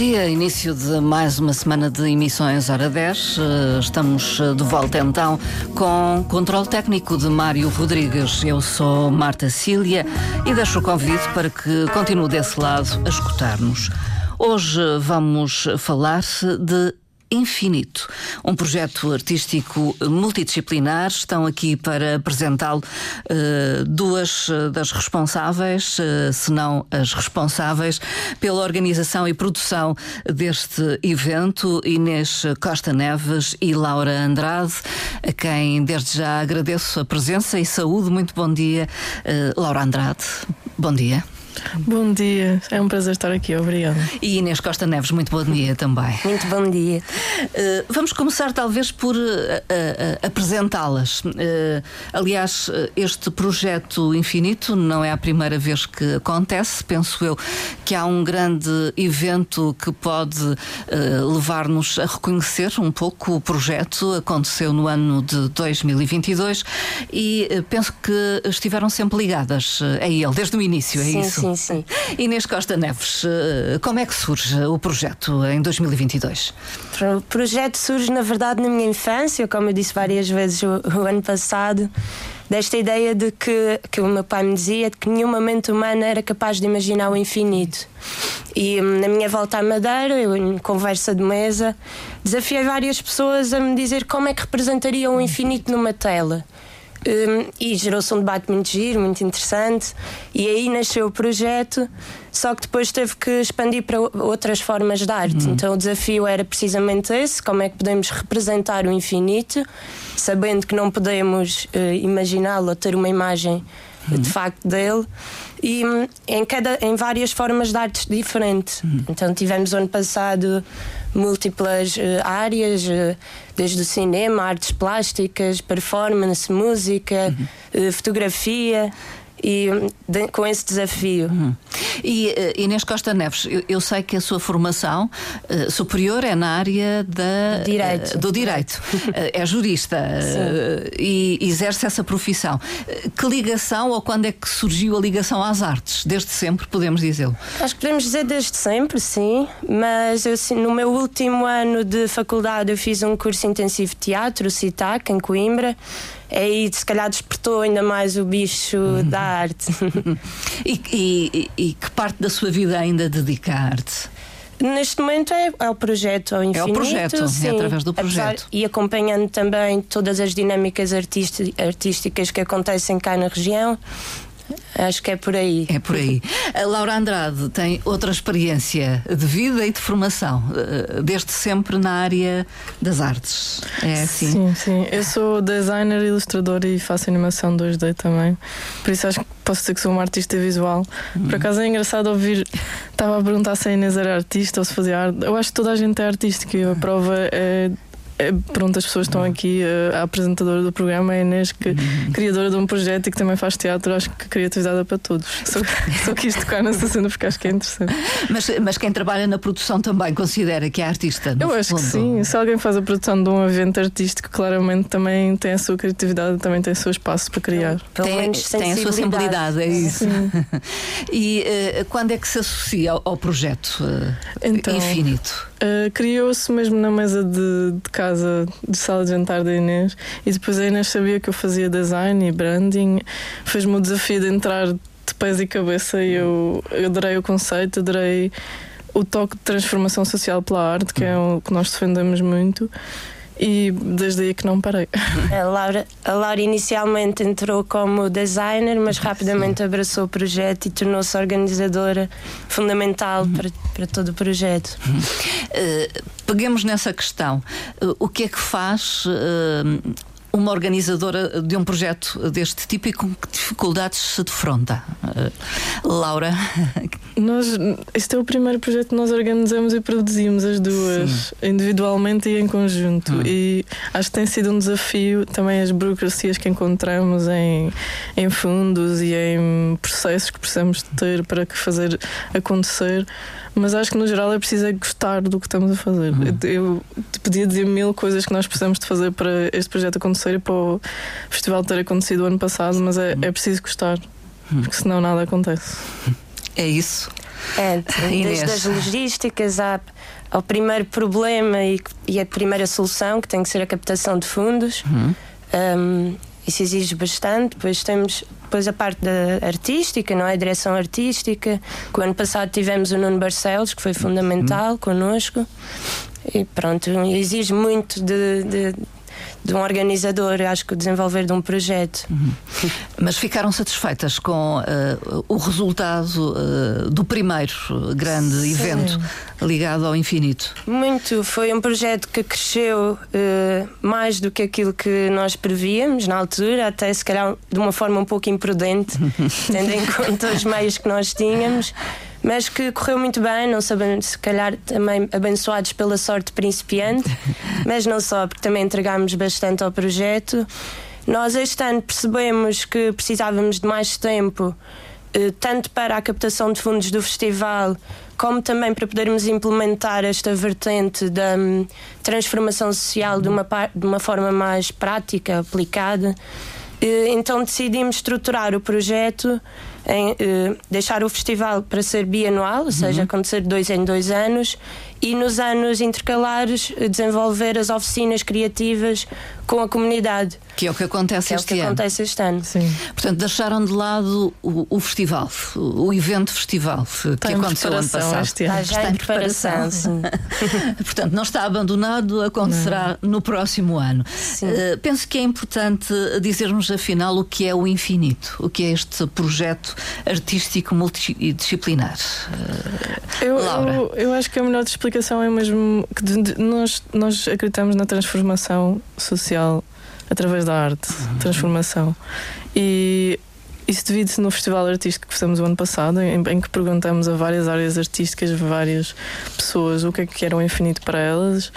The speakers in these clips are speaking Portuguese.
dia, início de mais uma semana de emissões Hora 10. Eh, estamos eh, de volta então com controle técnico de Mário Rodrigues. Eu sou Marta Cília e deixo o convite para que continue desse lado a escutar-nos. Hoje vamos falar de Infinito, um projeto artístico multidisciplinar. Estão aqui para apresentá-lo uh, duas eh, das responsáveis, uh, se não as responsáveis, pela organização e produção deste evento, Inês Costa Neves e Laura Andrade, a quem desde já agradeço a presença e saúde. Muito bom dia, Laura Andrade. Bom dia. Bom dia, é um prazer estar aqui, obrigada. E Inês Costa Neves, muito bom dia também. Muito bom dia. Uh, vamos começar, talvez, por uh, uh, apresentá-las. aliás, este projeto Infinito não é a primeira vez que acontece. Penso eu que há um grande evento que pode levar-nos a reconhecer um pouco o projeto. Aconteceu no ano de 2022 e penso que estiveram sempre ligadas a ele, desde o início, é sim, isso? Sim, sim. Inês Costa Neves, eh, como é que surge o projeto em 2022? O projeto surge, na verdade, na minha infância, como eu disse várias vezes o, o ano passado desta ideia de que, que o meu pai me dizia de que nenhuma mente humana era capaz de imaginar o infinito. E hum, na minha volta à Madeira, eu, em conversa de mesa, desafiei várias pessoas a me dizer como é que representaria o infinito numa tela. Um, e gerou-se um debate muito giro, muito interessante, e aí nasceu o projeto. Só que depois teve que expandir para outras formas de arte. Uhum. Então o desafio era precisamente esse: como é que podemos representar o infinito, sabendo que não podemos uh, imaginá-lo ou ter uma imagem uhum. de facto dele e hum, em, cada, em várias formas de artes diferentes. Uhum. Então tivemos ano passado múltiplas uh, áreas, uh, desde o cinema, artes plásticas, performance, música, uhum. uh, fotografia e de, com esse desafio. Uhum. E uh, Inês Costa Neves, eu, eu, sei que a sua formação uh, superior é na área da, direito. Do direito. é jurista e exerce essa profissão. que ligação ou quando é que surgiu a ligação às artes? Desde sempre, podemos dizê-lo? Acho que podemos dizer desde sempre, sim. Mas eu, no meu último ano de faculdade eu fiz um curso intensivo de teatro, CITAC, em Coimbra aí se calhar despertou ainda mais o bicho uhum. da arte. E, e, e, que parte da sua vida ainda dedica à arte? Neste momento é, é o projeto ao infinito. É o projeto, sim, é através do projeto. Apesar, e acompanhando também todas as dinâmicas artísticas que acontecem cá na região. Acho que é por aí. É por aí. A Laura Andrade tem outra experiência de vida e de formação, eh, desde sempre na área das artes. É assim? Sim, sim. Eu sou designer, ilustrador e faço animação 2D também. Por isso acho que posso dizer que sou uma artista visual. Por uhum. acaso é engraçado ouvir. Estava a perguntar se a Inês era artista ou se fazia arte. Eu acho que toda a gente é artística e a prova é é, pronto, as pessoas estão aqui, a, a apresentadora do programa, a Inês, que, uhum. criadora de um projeto e que também faz teatro, acho que a criatividade é para todos. Só, só quis tocar nessa cena porque acho que é interessante. Mas, mas quem trabalha na produção também considera que é artista? Eu acho fundo. que sim. Se alguém faz a produção de um evento artístico, claramente também tem a sua criatividade, também tem o seu espaço para criar. Tem, tem a sua sensibilidade, é isso. e uh, quando é que se associa ao, ao projeto uh, então, Infinito? Uh, Criou-se mesmo na mesa de, de, casa, de sala de jantar da Inês, e depois a Inês sabia que eu fazia design e branding, fez-me o desafio de entrar de pés e cabeça, e eu, eu adorei o conceito, adorei o toque de transformação social pela arte, que é o que nós defendemos muito e desde aí que não parei. A Laura, a Laura inicialmente entrou como designer, mas rapidamente Sim. abraçou o projeto e tornou-se organizadora fundamental uhum. para, para todo o projeto. Uhum. Uh, peguemos nessa questão. Uh, o que é que faz uh, uma organizadora de um projeto deste tipo e com que dificuldades se defronta? Uh, Laura? Nós, este é o primeiro projeto que nós organizamos e produzimos as duas, Sim. individualmente e em conjunto. Hum. E acho que tem sido um desafio também as burocracias que encontramos em, em fundos e em processos que precisamos ter para fazer acontecer mas acho que no geral é preciso é gostar do que estamos a fazer. Uhum. Eu te podia dizer mil coisas que nós precisamos de fazer para este projeto acontecer e para o festival ter acontecido o ano passado, mas é, uhum. é preciso gostar, uhum. porque senão nada acontece. É isso. É, desde as logísticas à, ao primeiro problema e, e, a primeira solução, que tem que ser a captação de fundos. Uhum. Um, isso exige bastante. Depois temos depois a parte da artística, não é? A direção artística. Que o ano passado tivemos o Nuno Barcelos, que foi fundamental uhum. connosco. E pronto, exige muito de, de de um organizador, acho que o desenvolver de um projeto. Uhum. Mas ficaram satisfeitas com uh, o resultado uh, do primeiro grande Sim. evento ligado ao infinito? Muito. Foi um projeto que cresceu uh, mais do que aquilo que nós prevíamos na altura, até se calhar de uma forma um pouco imprudente, tendo em conta os meios que nós tínhamos mas que correu muito bem, não sabemos, se calhar também abençoados pela sorte principiante, mas não só, porque também entregámos bastante ao projeto. Nós este ano percebemos que precisávamos de mais tempo, eh, tanto para a captação de fundos do festival, como também para podermos implementar esta vertente da hum, transformação social de uma, de uma forma mais prática, aplicada. Eh, então decidimos estruturar o projeto em eh, deixar o festival para ser bianual, ou seja, uhum. acontecer dois em dois anos, e nos anos intercalares desenvolver as oficinas criativas com a comunidade. Que é o que acontece que este é o que ano. acontece este ano. Sim. Portanto, deixaram de lado o, o festival, o evento festival está que aconteceu ano passado. Este ano. Está, já em preparação. sim. Portanto, não está abandonado, acontecerá não. no próximo ano. Uh, penso que é importante dizermos afinal o que é o infinito, o que é este projeto artístico multidisciplinar. Uh, eu, Laura. Eu, eu, acho que a melhor explicação é mesmo que de, de, nós, nós acreditamos na transformação social através da arte, uhum. transformação. E isso divide-se no festival artístico que fizemos o ano passado, em, em, que perguntamos a várias áreas artísticas, várias pessoas, o que é que era o infinito para elas,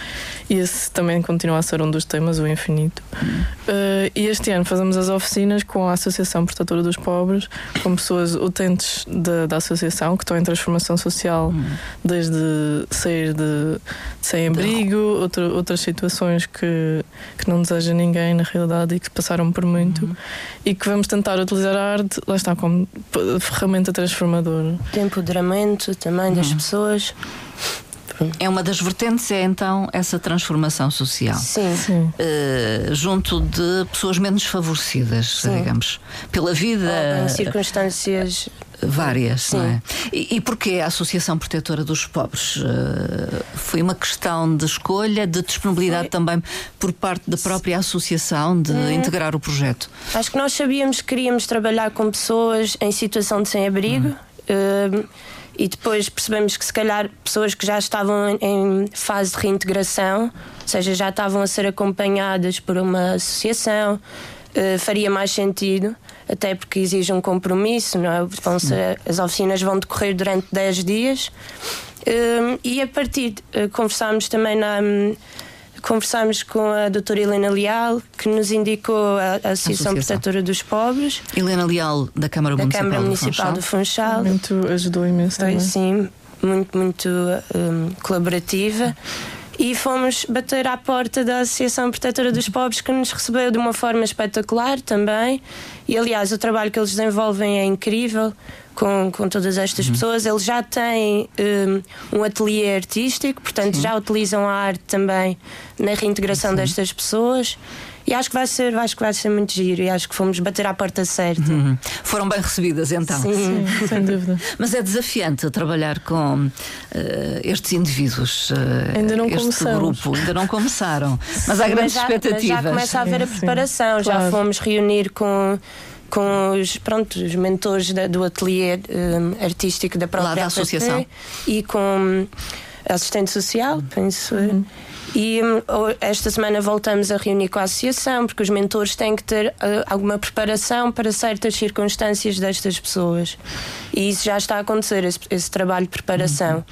e esse também continua a ser um dos temas, o infinito. Uh, e este ano fazemos as oficinas com a Associação Protetora dos Pobres, com pessoas utentes da, da associação, que estão em transformação social, uhum. desde sair de, de sem abrigo, outra, outras situações que, que não deseja ninguém na realidade e que passaram por muito, uhum. e que vamos tentar utilizar a arte lá está, como ferramenta transformadora. De empoderamento também das uhum. pessoas. É uma das vertentes, é então essa transformação social. Sim. Sim. Uh, junto de pessoas menos favorecidas, Sim. digamos, pela vida. Ou em circunstâncias várias, Sim. não é? E, e porquê a Associação Protetora dos Pobres? Uh, foi uma questão de escolha, de disponibilidade foi. também por parte da própria associação de hum. integrar o projeto? Acho que nós sabíamos que queríamos trabalhar com pessoas em situação de sem-abrigo. Hum. Uh, e depois percebemos que se calhar pessoas que já estavam em fase de reintegração, ou seja, já estavam a ser acompanhadas por uma associação, uh, faria mais sentido até porque exige um compromisso, não é? Vão ser, as oficinas vão decorrer durante 10 dias. Um, e a partir, uh, conversámos também na. Um, conversámos com a doutora Helena Leal, que nos indicou a, a Associação, Associação Protetora dos Pobres. Helena Leal, da Câmara da Municipal, Câmara Municipal do Funchal. Do Funchal. Muito ajudou imenso também. Sim, muito, muito um, colaborativa e fomos bater à porta da Associação Protetora dos Pobres, que nos recebeu de uma forma espetacular também. E aliás, o trabalho que eles desenvolvem é incrível com, com todas estas uhum. pessoas. Eles já têm um, um ateliê artístico, portanto, Sim. já utilizam a arte também na reintegração Sim. destas pessoas. E acho que vai ser, acho que vai ser muito giro e acho que fomos bater à porta certa. Uhum. Foram bem recebidas então. Sim, Sim sem dúvida. Mas é desafiante trabalhar com uh, estes indivíduos. Uh, ainda não este começamos. grupo, ainda não começaram. Mas há grandes mas já, expectativas. Mas já começa a haver a preparação, sim, já claro. fomos reunir com com os, pronto, os mentores da, do ateliê um, artístico da própria Lá da associação e com assistente social, penso. Uhum. E hum, esta semana voltamos a reunir com a associação, porque os mentores têm que ter uh, alguma preparação para certas circunstâncias destas pessoas. E isso já está a acontecer, esse, esse trabalho de preparação. Uhum.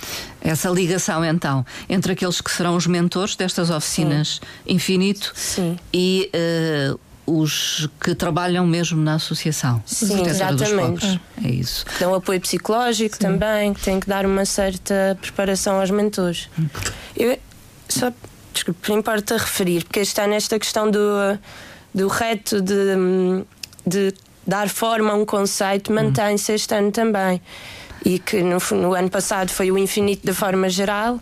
Essa ligação, então, entre aqueles que serão os mentores destas oficinas Sim. Infinito Sim. e. Uh, os que trabalham mesmo na associação. Sim, exatamente. É isso. Dão apoio psicológico Sim. também, que tem que dar uma certa preparação aos mentores. Hum. Eu, só desculpe, importa referir, porque está nesta questão do, do reto de, de dar forma a um conceito, mantém-se este ano também. e que no, no ano passado foi o infinito de forma geral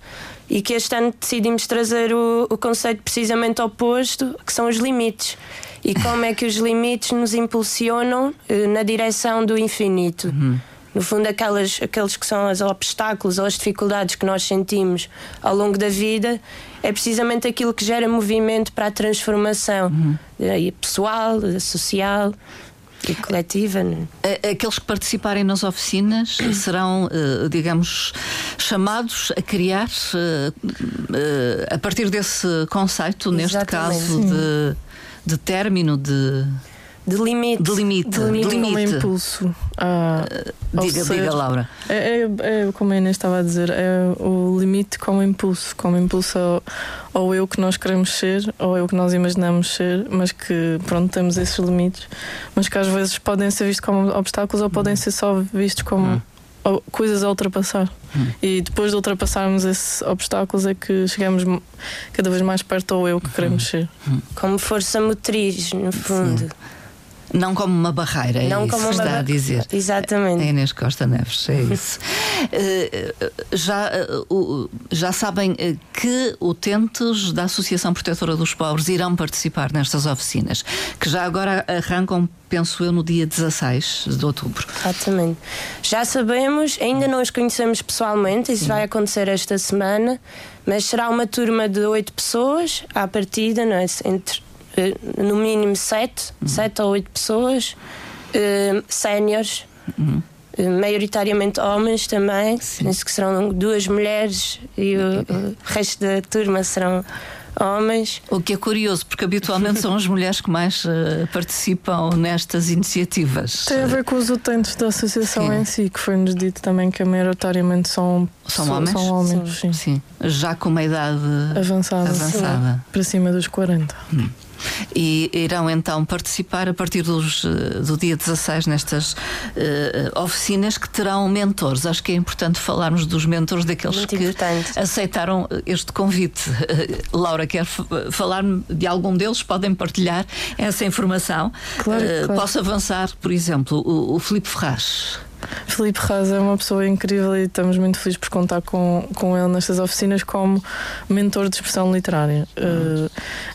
e que este ano decidimos trazer o, o conceito precisamente oposto, que são os limites. E como é que os limites nos impulsionam eh, na direção do infinito. Uhum. No fundo, aquelas, aqueles que são os obstáculos ou as dificuldades que nós sentimos ao longo da vida é precisamente aquilo que gera movimento para a transformação uhum. Eh, pessoal, social e coletiva. Né? Aqueles que participarem nas oficinas serão, eh, digamos, chamados a criar eh, a partir desse conceito, neste Exatamente. caso de, de término de de limite. De limite. De limite, de limite. como impulso. Ah, diga, ser, diga, Laura. É, é, é, como a Inês estava a dizer, é o limite como impulso. Como impulso ao, ao eu que nós queremos ser, ou eu que nós imaginamos ser, mas que, pronto, temos esses limites, mas que às vezes podem ser vistos como obstáculos ou podem ser só vistos como. Hum coisas a ultrapassar. Hum. E depois de ultrapassarmos esses obstáculos é que chegamos cada vez mais perto ao eu que queremos hum. ser. Hum. Como força motriz, no fundo. Sim. Não como uma barreira, é não isso como que está a dizer. Exatamente. É Inês Costa Neves, é isso. uh, já, uh, já sabem que utentes da Associação Protetora dos Pobres irão participar nestas oficinas, que já agora arrancam, penso eu, no dia 16 de outubro. Exatamente. Já sabemos, ainda não os conhecemos pessoalmente, isso vai acontecer esta semana, mas será uma turma de oito pessoas, à partida, não é? entre eh, no mínimo sete, uhum. sete ou oito pessoas, uh, séniores, uhum. uh, maioritariamente homens também. Sim. Penso que serão duas mulheres e o, o resto da turma serão homens. O que é curioso, porque habitualmente são as mulheres que mais uh, participam nestas iniciativas. Tem a ver com os utentes da associação sim. em si, que foi-nos dito também que maioritariamente são, são homens. São homens sim. sim. Já com uma idade avançada, avançada. para cima dos 40. Hum e irão então participar a partir dos, eh, do dia 16 nestas uh, oficinas que terão mentores. Acho que é importante falarmos dos mentores daqueles Muito que importante. aceitaram este convite. Uh, Laura, quer falar de algum deles? Podem partilhar essa informação. Claro, uh, claro. Posso avançar, por exemplo, o, o Filipe Ferraz. Felipe Raza é uma pessoa incrível e estamos muito felizes por contar com, com ele nestas oficinas como mentor de expressão literária. Uhum. Uh,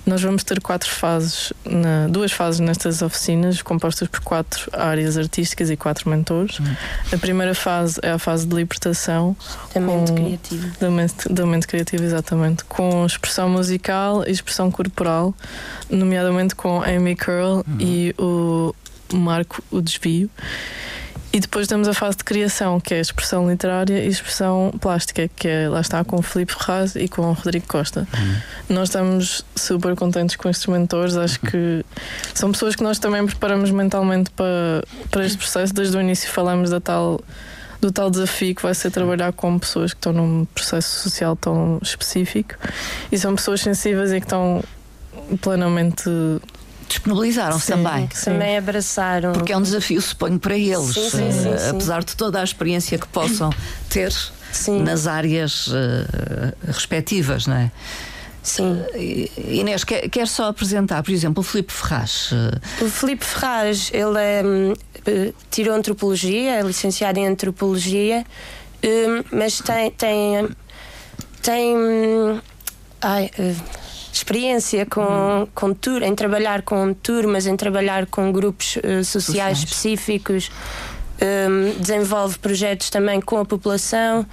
nós vamos ter quatro fases, na, duas fases nestas oficinas, compostas por quatro áreas artísticas e quatro mentores. Uhum. A primeira fase é a fase de libertação. Da mente criativa. Da mente, da mente criativa, exatamente. Com expressão musical e expressão corporal, nomeadamente com Amy Curl uhum. e o Marco O Desvio. E depois temos a fase de criação, que é a expressão literária e a expressão plástica, que é, lá está com o Filipe Ferraz e com o Rodrigo Costa. Uhum. Nós estamos super contentes com estes mentores, acho que são pessoas que nós também preparamos mentalmente para, para este processo. Desde o início falamos da tal do tal desafio que vai ser trabalhar com pessoas que estão num processo social tão específico e são pessoas sensíveis e que estão plenamente disponibilizaram-se também. Sim. Também abraçaram. Porque é um desafio, suponho, para eles, sim, sim, uh, apesar de toda a experiência que possam ter nas áreas uh, respectivas, não é? Sim. Uh, Inês, quer, quer, só apresentar, por exemplo, o Filipe Ferraz. O Filipe Ferraz, ele é, tirou antropologia, é licenciado em antropologia, mas tem. tem, tem ai, experiência com, uhum. com tur em trabalhar com turmas, em trabalhar com grupos uh, sociais, sociais, específicos, um, desenvolve projetos também com a população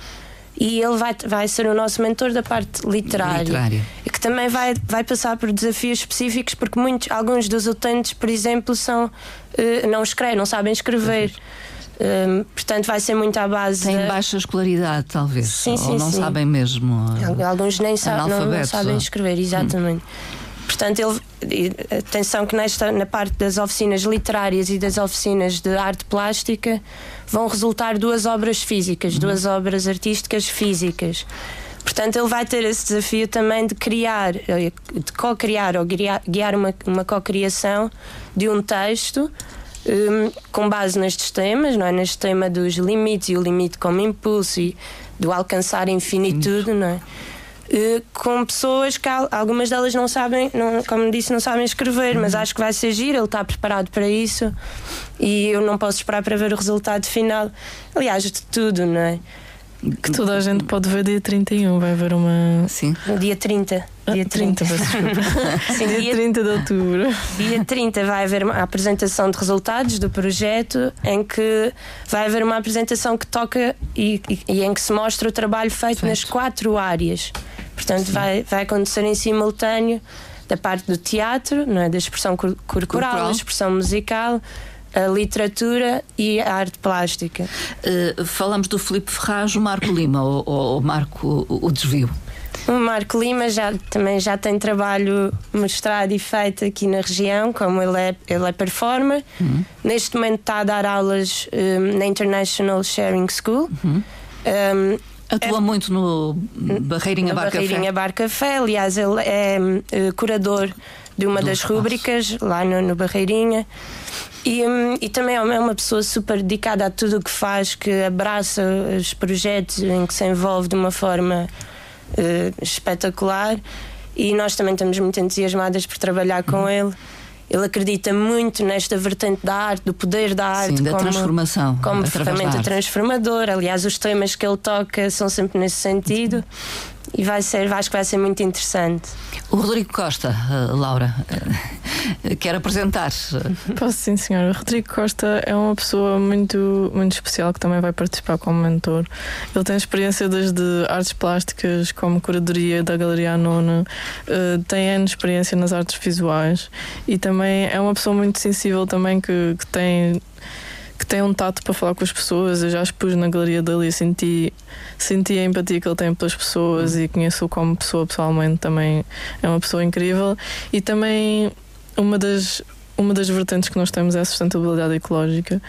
e ele vai, vai ser o nosso mentor da parte literária, literária. que também vai, vai passar por desafios específicos porque muitos, alguns dos utentes, por exemplo, são uh, não escrevem, não sabem escrever. Um, portanto, vai ser muito à base. Tem baixa escolaridade, talvez. Sim, sim, ou não sim. sabem mesmo. Alguns nem sa não, não, sabem escrever, exatamente. Hum. Portanto, ele, atenção que nesta, na parte das oficinas literárias e das oficinas de arte plástica vão resultar duas obras físicas, hum. duas obras artísticas físicas. Portanto, ele vai ter esse desafio também de criar, de co-criar ou guiar uma, uma co-criação de um texto um, com base nestes temas, não é? Neste tema dos limites e o limite como impulso e do alcançar infinitude, não é? eh, com pessoas que algumas delas não sabem, não, como disse, não sabem escrever, mas acho que vai ser giro, ele está preparado para isso e eu não posso esperar para ver o resultado final. Aliás, de tudo, não é? Que toda a gente pode ver dia 31, vai haver uma. Sim. Dia 30. Dia 30, 30 Sim, dia, dia 30 de outubro. Dia 30 vai haver uma apresentação de resultados do projeto, em que vai haver uma apresentação que toca e, e, e em que se mostra o trabalho feito, feito. nas quatro áreas. Portanto, vai, vai acontecer em simultâneo da parte do teatro, não é? da expressão corporal, da expressão musical, a literatura e a arte plástica. Uh, falamos do Filipe Ferraz, o Marco Lima, ou, ou Marco o Desvio? O Marco Lima já, também já tem trabalho mostrado e feito aqui na região, como ele é, ele é performer. Uhum. Neste momento está a dar aulas um, na International Sharing School. Uhum. Um, Atua é, muito no Barreirinha Bar Café. Barreirinha Bar Café, aliás, ele é uh, curador de uma Do das rúbricas lá no, no Barreirinha. E, um, e também é uma pessoa super dedicada a tudo o que faz, que abraça os projetos em que se envolve de uma forma uh, espetacular. E nós também estamos muito entusiasmadas por trabalhar com uhum. ele. Ele acredita muito nesta vertente da arte, do poder da arte, Sim, da como, transformação, como ferramenta transformadora. Aliás, os temas que ele toca são sempre nesse sentido e vai ser, acho que vai ser muito interessante. O Rodrigo Costa, uh, Laura, uh, quer apresentar? Posso sim, senhora. O Rodrigo Costa é uma pessoa muito, muito especial que também vai participar como mentor. Ele tem experiência desde artes plásticas, como curadoria da Galeria Anona, uh, tem anos de experiência nas artes visuais e também é uma pessoa muito sensível também que, que tem que tem um tato para falar com as pessoas. Eu já expus na galeria dele e senti, senti a empatia que ele tem pelas pessoas e conheço-o como pessoa pessoalmente. Também é uma pessoa incrível. E também uma das, uma das vertentes que nós temos é a sustentabilidade ecológica.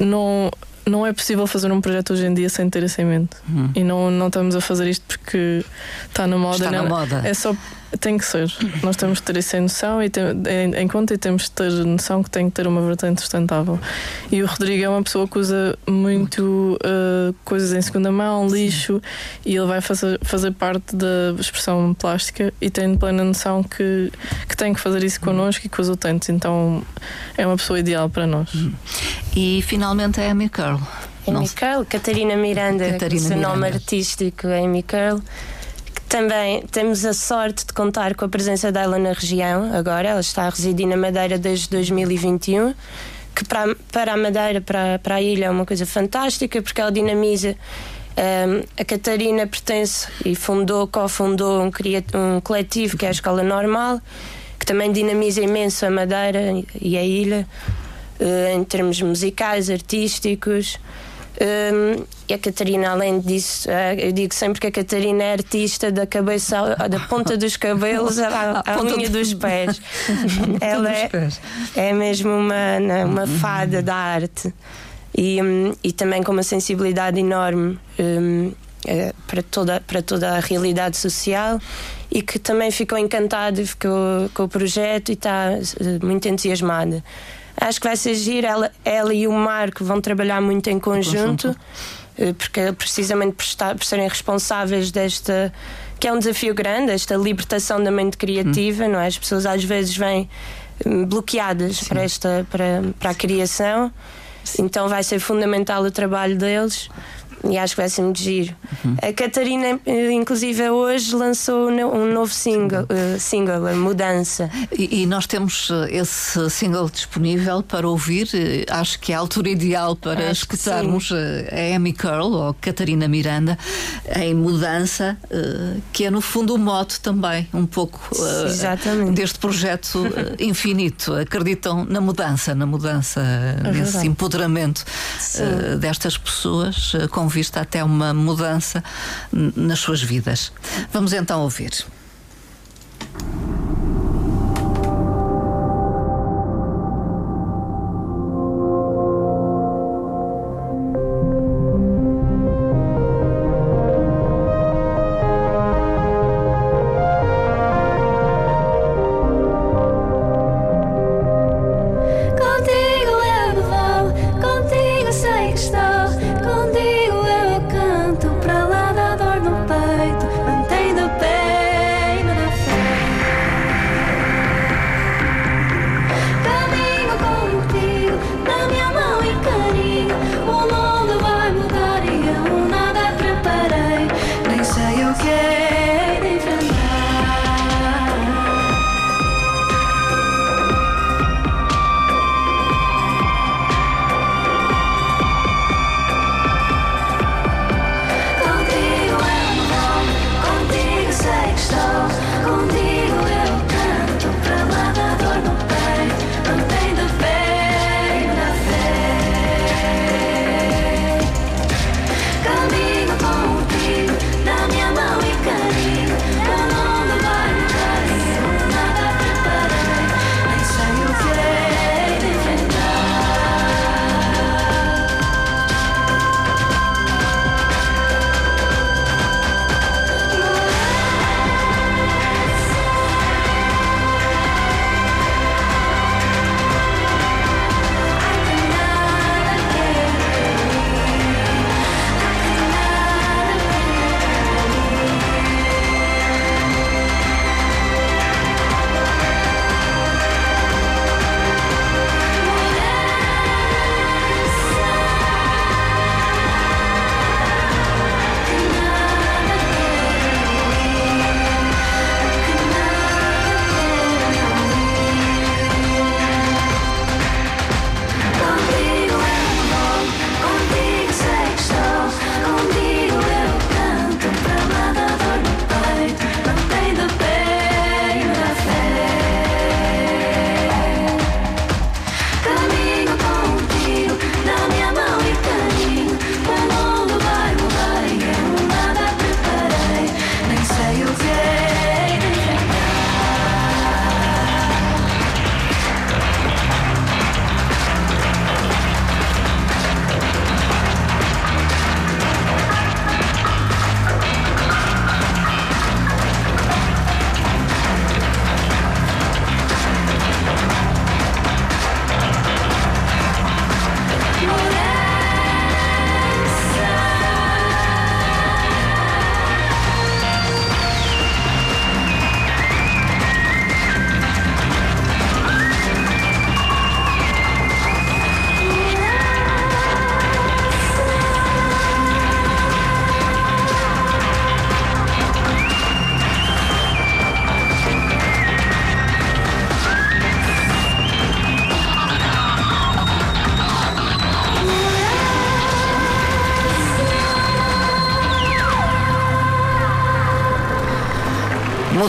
Não, não é possível fazer um projeto hoje em dia sem ter essa em mente. Hum. E não, não estamos a fazer isto porque está na moda. Está na moda. É só tem que ser. Nós temos que ter isso em noção e tem, em, em, conta e temos que ter noção que tem que ter uma vertente sustentável. E o Rodrigo é uma pessoa que usa muito uh, coisas em segunda mão, lixo, Sim. e ele vai fazer, fazer parte da expressão plástica e tem plena noção que, que tem que fazer isso connosco e com os utentes. Então é uma pessoa ideal para nós. E finalmente é a Amy Curl. Amy Curl, Catarina Miranda, Catarina seu Miranda. nome artístico é Amy Curl. Também temos a sorte de contar com a presença dela na região agora. Ela está a residir na Madeira desde 2021, que para, para a Madeira, para, para a ilha, é uma coisa fantástica, porque ela dinamiza. Um, a Catarina pertence e fundou, cofundou um, um coletivo que é a Escola Normal, que também dinamiza imenso a Madeira e a ilha, uh, em termos musicais, artísticos. Um, e a Catarina, além disso, eh, eu digo sempre que a Catarina é artista da cabeça, da ponta dos cabelos à, à unha dos pés. Ela é, é mesmo uma, né, uma uhum. fada da arte e, um, e também com uma sensibilidade enorme um, é, para, toda, para toda a realidade social e que também ficou encantada ficou, com o projeto e está eh, muito entusiasmada. Acho que vai ser giro. Ela, ela e o Marco vão trabalhar muito em conjunto, eh, porque é precisamente por, estar, por serem responsáveis desta. que é um desafio grande, esta libertação da mente criativa, hum. não é? As pessoas às vezes vêm hum, bloqueadas para, esta, para, para a criação. Então vai ser fundamental o trabalho deles e acho que vai ser muito giro. Uhum. A Catarina, eh, inclusive, hoje lançou um novo single, uh, single a Mudança. E, e, nós temos eh, esse single disponível para ouvir. Acho que é a altura ideal para acho escutarmos a Amy Curl ou Catarina Miranda em Mudança, uh, que é no fundo o mote também, um pouco uh, deste projeto infinito. Acreditam na mudança, na mudança, é nesse empoderamento destas pessoas. com vista até uma mudança nas suas vidas. Vamos então ouvir.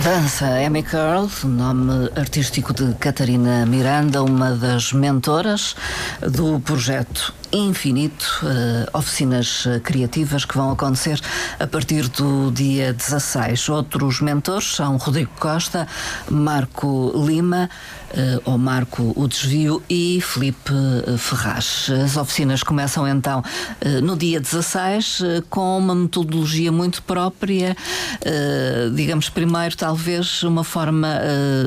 Mudança. Amy Curl, nome artístico de Catarina Miranda, uma das mentoras do projeto Infinito, uh, oficinas criativas que vão acontecer a partir do dia 16. Outros mentores são Rodrigo Costa, Marco Lima, uh, ou Marco o Desvio e Felipe Ferraz. As oficinas começam então no dia 16 com uma metodologia muito própria, digamos, primeiro talvez uma forma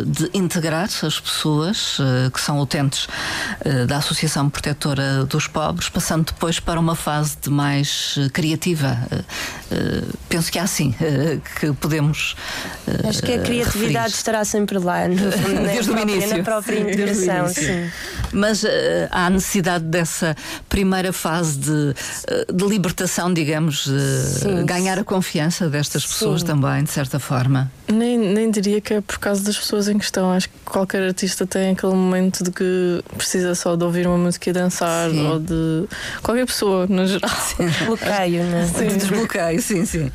de integrar as pessoas que são utentes da Associação Protetora dos Pobres passando depois para uma fase de mais uh, criativa. Uh, penso que é assim que podemos. Acho que a criatividade estará sempre lá, no, na, Desde própria, o início. na própria integração. Sim. Mas há necessidade dessa primeira fase de, de libertação, digamos, sim, ganhar a confiança destas pessoas sim. também, de certa forma. Nem, nem diria que é por causa das pessoas em questão. Acho que qualquer artista tem aquele momento de que precisa só de ouvir uma música e dançar sim. ou de qualquer pessoa, no geral. Bloqueio, né? Sim. Desbloqueio, sim, sim.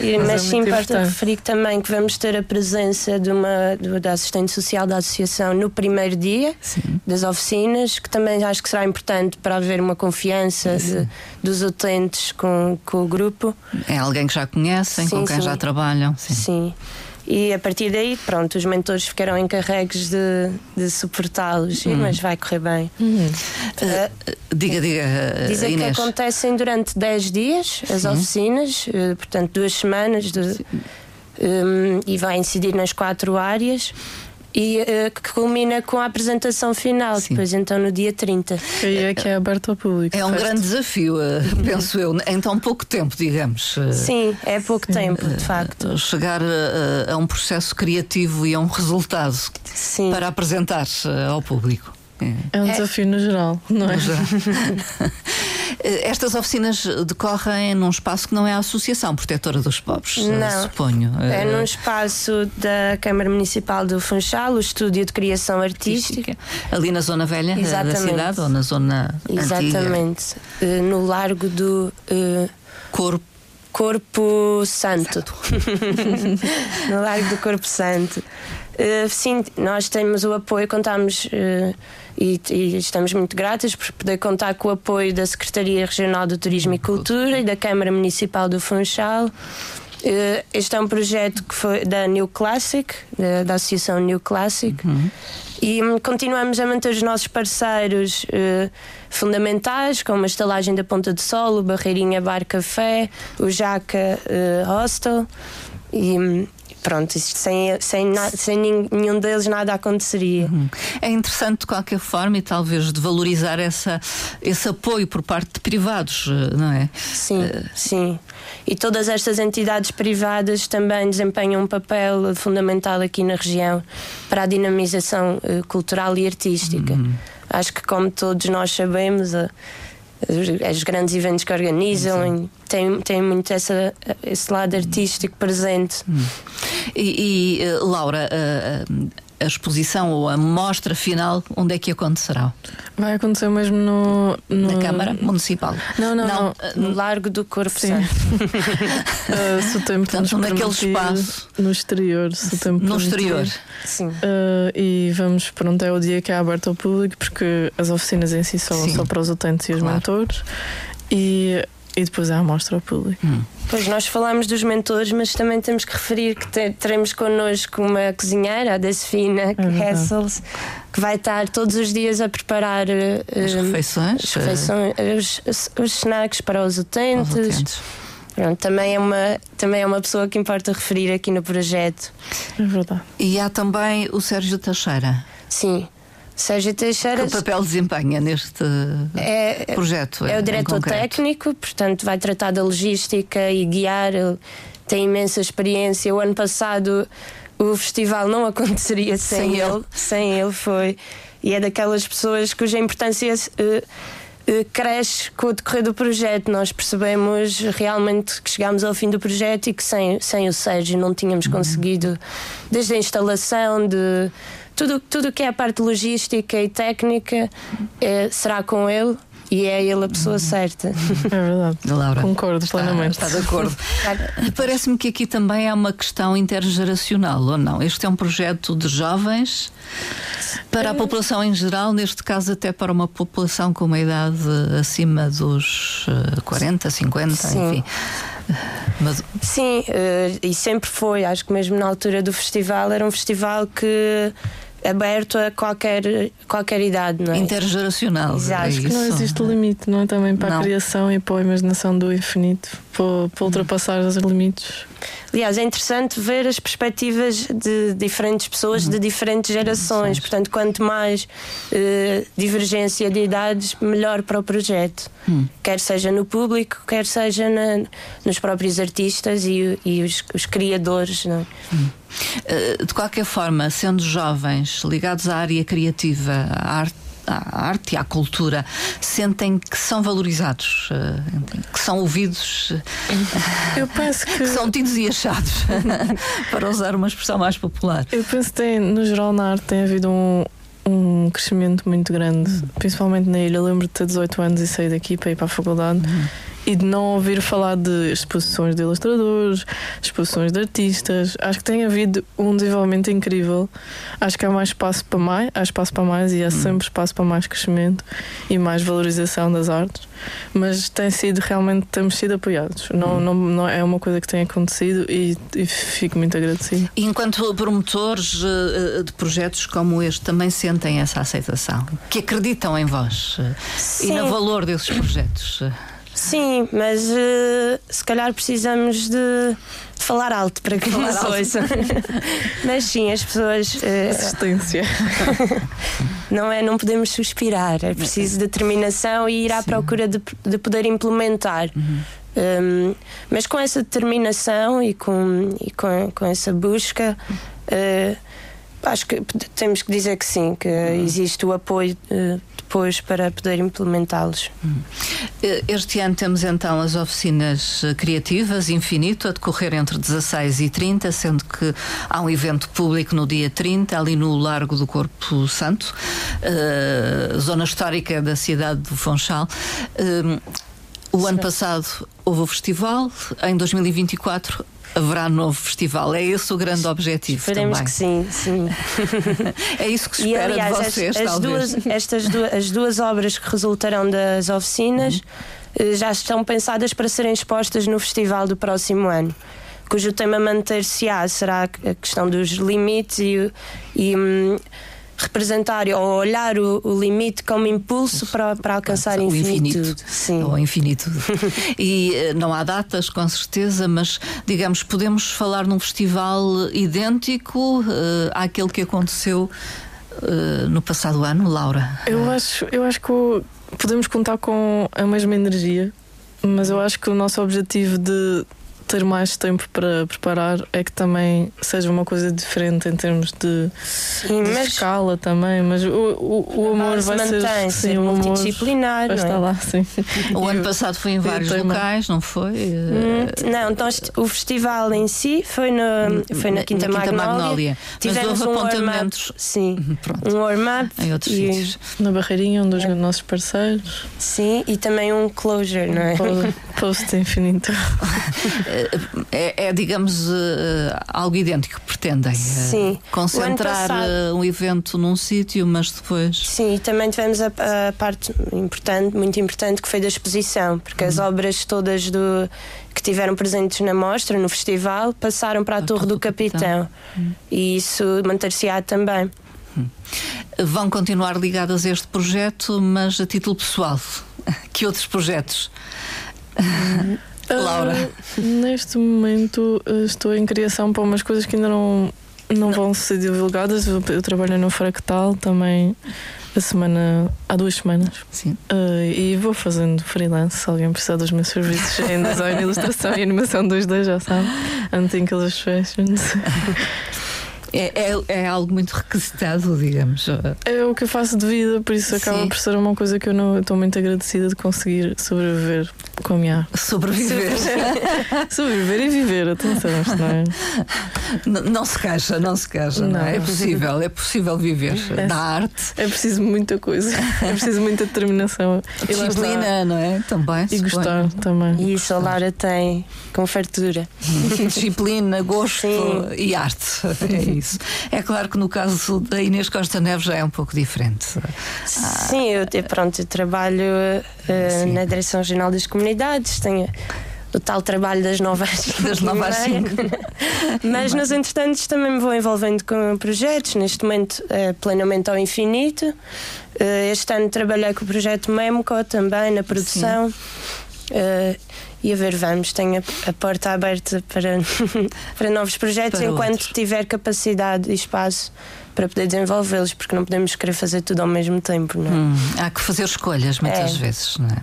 E, mas, mas é sim, importa referir também que vamos ter a presença de uma da assistente social da associação no primeiro dia sim. das oficinas, que também acho que será importante para haver uma confiança de, dos utentes com, com o grupo. É alguém que já conhecem, sim, com quem sim. já trabalham. Sim. E a partir daí, pronto, os mentores ficarão encarregues de, de suportá-los, uhum. mas vai correr bem. Uhum. Uh, diga, diga. Uh, dizem que acontecem durante 10 dias as Sim. oficinas, uh, portanto, duas semanas, de, um, e vai incidir nas quatro áreas e uh, que culmina com a apresentação final, Sim. depois então no dia 30. E é que é aberto ao público. É um grande desafio, uh, penso eu, em tão pouco tempo, digamos. Uh, Sim, é pouco Sim. tempo, de facto. Chegar a, a, um processo criativo e a um resultado Sim. para apresentar ao público. É um é. desafio no geral, não é? Estas oficinas decorrem num espaço que não é a Associação Protetora dos Pobres, não. suponho. É num espaço da Câmara Municipal do Funchal, o Estúdio de Criação Artística. Ali na Zona Velha Exatamente. da cidade ou na Zona Exatamente. Antiga? Eh, no Largo do uh, Corpo. Corpo Santo. Santo. no Largo do Corpo Santo. Uh, sim, nós temos o apoio, contamos. Uh, e, e, estamos muito gratas por poder contar com o apoio da Secretaria Regional do Turismo e Cultura e da Câmara Municipal do Funchal. Eh, este é um projeto que foi da New Classic, da, da Associação New Classic, uhum. e hum, continuamos a manter os nossos parceiros uh, fundamentais, como a estalagem da Ponta de Sol, o Barreirinha Bar Café, o Jaca uh, Hostel. E, hum, pronto, sem, sem, sem nenhum deles nada aconteceria. Uhum. É interessante de qualquer forma e talvez de valorizar essa, esse apoio por parte de privados, eh, não é? Sim, uh... sim. E todas estas entidades privadas também desempenham um papel fundamental aqui na região para a dinamização uh, cultural e artística. Uhum. Acho que, como todos nós sabemos, os grandes eventos que organizam têm, têm muito essa, esse lado artístico presente. Hum. E, e, eh, Laura, uh, a exposição ou a mostra final, onde é que acontecerá? Vai acontecer mesmo no, no... Na Câmara Municipal? Não, não, não. no Largo do Corpo Sim. uh, se o tempo Portanto, naquele espaço. No exterior, se o tempo No exterior. Sim. Uh, e vamos, pronto, é o dia que é aberto ao público, porque as oficinas em si são só para os utentes e os claro. mentores. E e depois a mostra ao público. Hum. Pois nós falamos dos mentores, mas também temos que referir que te, teremos connosco uma cozinheira, a Desfina é Hessels, que vai estar todos os dias a preparar uh, as refeições, as refeições uh... os, os, snacks para os utentes. Os utentes. Pronto, também, é uma, também é uma pessoa que importa referir aqui no projeto. É verdade. E há também o Sérgio Teixeira. Sim. Sérgio Teixeira. Que papel desempenha neste é, projeto? É o diretor técnico, portanto, vai tratar da logística e guiar. Tem imensa experiência. O ano passado o festival não aconteceria sem, sem ele. ele. Sem ele foi. E é daquelas pessoas cuja importância. Uh, cresce com o decorrer do projeto. Nós percebemos realmente que chegámos ao fim do projeto e que sem, sem o Sérgio não tínhamos uhum. conseguido, desde a instalação de tudo tudo que é a parte logística e técnica é, será com ele e é ele a pessoa certa. É verdade. Laura. Concordo está, plenamente. Está de acordo. Parece-me que aqui também é uma questão intergeracional, ou não? Este é um projeto de jovens para a população em geral, neste caso até para uma população com uma idade acima dos 40, eh, 50, Sim. enfim. Mas... Sim, e sempre foi. Acho que mesmo na altura do festival era um festival que aberto a qualquer, qualquer idade, não é? Intergeracional. Exato. É Acho que não existe limite, não é? Também para não. a criação e para a imaginação do infinito, para, para ultrapassar os limites. Aliás, é interessante ver as perspectivas de diferentes pessoas de diferentes gerações. Portanto, quanto mais uh, divergência de idades, melhor para o projeto. Hum. Quer seja no público, quer seja na, nos próprios artistas e, e os, os, criadores. Uh, de qualquer forma, sendo jovens ligados à área criativa, à arte à arte e à cultura sentem que são valorizados, eh, que são ouvidos, eu penso que... que são tidos e achados, para usar uma expressão mais popular. Eu penso que tem, no geral na arte tem havido um, um crescimento muito grande, uhum. principalmente na ilha. Eu lembro de ter 18 anos e sair daqui para ir para a faculdade. Uhum e de não ouvir falar de exposições de ilustradores, exposições de artistas. Acho que tem havido um desenvolvimento incrível. Acho que há mais espaço para mais, há espaço para mais e há hum. sempre espaço para mais crescimento e mais valorização das artes. Mas tem sido realmente temos sido apoiados. Não, hum. não, não é uma coisa que tem acontecido e, e fico muito agradecido. E enquanto promotores uh, de projetos como este também sentem essa aceitação, que acreditam em vós uh, e no valor desses projetos. Sim, mas uh, se calhar precisamos de, de, falar alto para que nos ouçam. mas sim, as pessoas. Uh, Assistência. não é? Não podemos suspirar, é preciso determinação e ir à sim. procura de, de poder implementar. Uhum. Um, mas com essa determinação e com, e com, com essa busca. Uh, acho que temos que dizer que sim, que uhum. existe o apoio uh, depois para poder implementá-los. Hum. Eh, este ano temos então as oficinas eh, criativas Infinito a decorrer entre 16 e 30, sendo que há um evento público no dia 30, ali no Largo do Corpo Santo, uh, zona histórica da cidade do Funchal. Uh, o ano passado houve o festival, em 2024 haverá novo festival. É esse o grande objetivo Esperemos também. que sim, sim. é isso que se espera aliás, de vocês, as, as duas, estas duas, as duas obras que resultarão das oficinas uhum. já estão pensadas para serem expostas no festival do próximo ano cujo tema manter-se-á será a questão dos limites e, e hum, representar ou olhar o, o limite como impulso para, para alcançar o infinito. infinito. Sim. Ou infinito. e eh, não há datas, com certeza, mas digamos, podemos falar num festival idêntico uh, àquele que aconteceu uh, no passado ano, Laura. Eu acho, eu acho que podemos contar com a mesma energia, mas eu acho que o nosso objetivo de ter mais tempo para preparar é que também seja uma coisa diferente em termos de, sim, de escala também, mas o, o, o amor vai ser, sim, ser multidisciplinar. Vai estar é? lá, sim. O ano passado foi em vários locais, não foi? Hum, não, então o festival em si foi, no, foi na, Quinta, na Quinta Magnólia. Tivemos um apontamentos. Sim, uhum, um warm-up. Em outros e, sítios. Na Barreirinha, um dos é. nossos parceiros. Sim, e também um closure, não é? Post infinito. é, é, digamos, uh, algo idêntico que pretendem. Uh, Sim. Concentrar passado... um evento num sítio, mas depois. Sim, e também tivemos a, a, parte importante, muito importante, que foi da exposição, porque as uhum. obras todas do, que tiveram presentes na mostra, no festival, passaram para a, a Torre do, do Capitão. Capitão. Hum. E isso manter-se-á também. Hum. Vão continuar ligadas a este projeto, mas a título pessoal. Que outros projetos? Hum. Laura? Neste momento uh, estou em criação para umas coisas que ainda não, não vão ser divulgadas. Eu, eu trabalho no Fractal também a semana, há duas semanas. Sim. Uh, e vou fazendo freelance se alguém precisar dos meus serviços em design, ilustração e animação 2D, já sabe. Until Illustrations. É, é, é, algo muito requisitado, digamos. É o que eu faço de vida, por isso acaba Sim. por ser uma coisa que eu não estou muito agradecida de conseguir sobreviver com a minha. Sobreviver. sobreviver e viver, atenção, não é? Não, não se queixa, não se queixa, não, não é? é possível, é possível viver é, da arte. É preciso muita coisa, é preciso muita determinação. Disciplina, não é? Também. E gostar também. E isso a Laura tem com fartura. Disciplina, gosto Sim. e arte. É isso. É claro que no caso da Inês Costa Neves já é um pouco diferente. Sim, eu, pronto, eu trabalho uh, na Direção Regional das Comunidades, tenho o tal trabalho das novas das novas mas nos entretantos também me vou envolvendo com projetos neste momento é, plenamente ao infinito eh, este ano trabalhei com o projeto Memco também na produção uh, e a ver vamos tenho a, a porta aberta para para novos projetos para enquanto outros. tiver capacidade e espaço para poder desenvolvê-los, porque não podemos querer fazer tudo ao mesmo tempo. Não é? hum, há que fazer escolhas muitas é. vezes. Não é?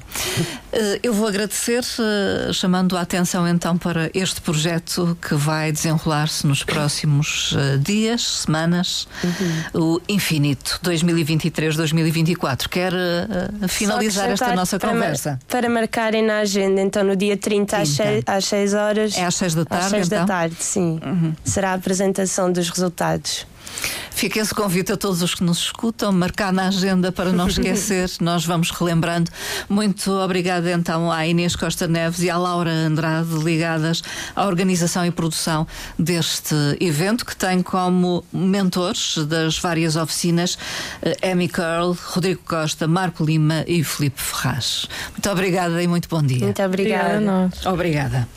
Eh, eu vou agradecer, eh, chamando a atenção então para este projeto que vai desenrolar-se nos próximos eh, dias, semanas, uhum. o Infinito 2023-2024. Quer finalizar esta nossa para conversa? Mar, para marcarem na agenda, então no dia 30, 30. Às, 6, às 6 horas. É às 6 da tarde? Às 6 então? da tarde, sim. Uhum. Será a apresentação dos resultados. Fica esse convite a todos os que nos escutam, marcar na agenda para não esquecer, nós vamos relembrando. Muito obrigada então à Inês Costa Neves e à Laura Andrade, ligadas à organização e produção deste evento, que tem como mentores das várias oficinas eh, Amy Curl, Rodrigo Costa, Marco Lima e Felipe Ferraz. Muito obrigada e muito bom dia. Muito obrigada. Obrigada.